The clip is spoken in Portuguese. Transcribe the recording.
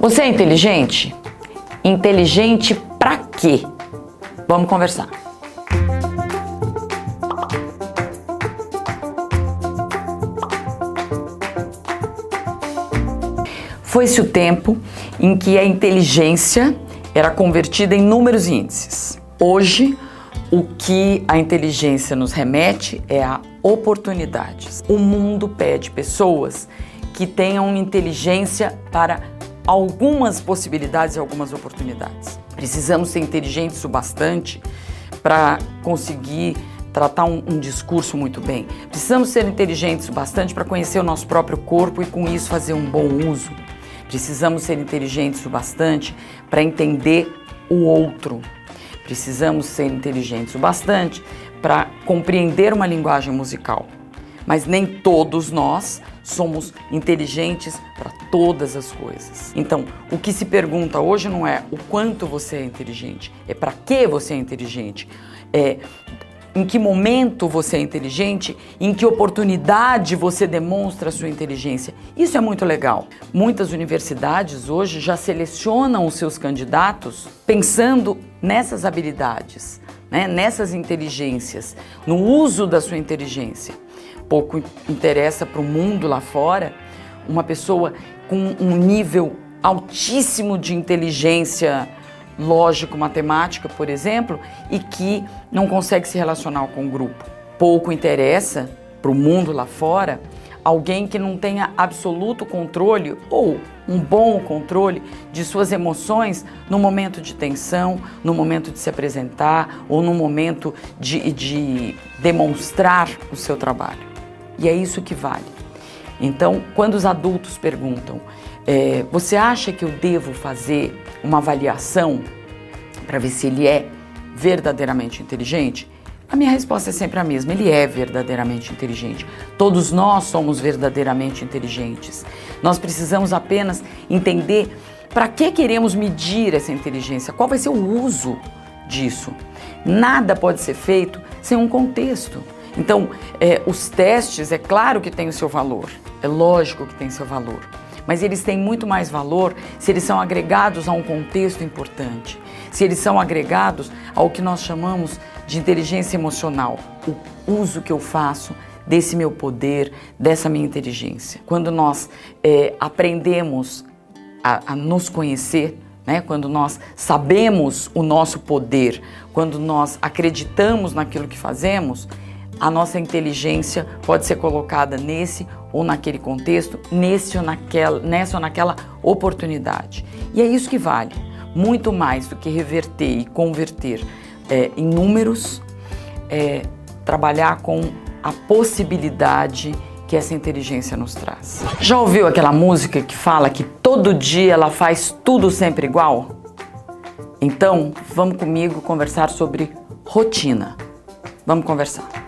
Você é inteligente? Inteligente pra quê? Vamos conversar. Foi-se o tempo em que a inteligência era convertida em números e índices. Hoje, o que a inteligência nos remete é a oportunidades. O mundo pede pessoas que tenham inteligência para algumas possibilidades e algumas oportunidades. Precisamos ser inteligentes o bastante para conseguir tratar um, um, discurso muito bem. Precisamos ser inteligentes o bastante para conhecer o nosso próprio corpo e com isso fazer um bom uso. Precisamos ser inteligentes o bastante para entender o outro. Precisamos ser inteligentes o bastante para compreender uma linguagem musical. Mas nem todos nós somos inteligentes para todas as coisas. Então, o que se pergunta hoje não é o quanto você é inteligente, é para que você é inteligente. É em que momento você é inteligente, em que oportunidade você demonstra a sua inteligência. Isso é muito legal. Muitas universidades hoje já selecionam os seus candidatos pensando nessas habilidades, né, nessas inteligências, no uso da sua inteligência. Pouco interessa para o mundo lá fora uma pessoa com um nível altíssimo de inteligência lógico-matemática, por exemplo, e que não consegue se relacionar com o grupo. Pouco interessa para o mundo lá fora alguém que não tenha absoluto controle ou um bom controle de suas emoções no momento de tensão, no momento de se apresentar ou no momento de, de demonstrar o seu trabalho. E é isso que vale. Então, quando os adultos perguntam, é, você acha que eu devo fazer uma avaliação para ver se ele é verdadeiramente inteligente? A minha resposta é sempre a mesma: ele é verdadeiramente inteligente. Todos nós somos verdadeiramente inteligentes. Nós precisamos apenas entender para que queremos medir essa inteligência, qual vai ser o uso disso. Nada pode ser feito sem um contexto. Então, é, os testes, é claro que tem o seu valor, é lógico que tem seu valor mas eles têm muito mais valor se eles são agregados a um contexto importante, se eles são agregados ao que nós chamamos de inteligência emocional, o uso que eu faço desse meu poder, dessa minha inteligência. Quando nós é, aprendemos a, a nos conhecer, né? quando nós sabemos o nosso poder, quando nós acreditamos naquilo que fazemos, a nossa inteligência pode ser colocada nesse ou naquele contexto, nesse ou naquela, nessa ou naquela oportunidade. E é isso que vale, muito mais do que reverter e converter é, em números, é, trabalhar com a possibilidade que essa inteligência nos traz. Já ouviu aquela música que fala que todo dia ela faz tudo sempre igual? Então, vamos comigo conversar sobre rotina. Vamos conversar.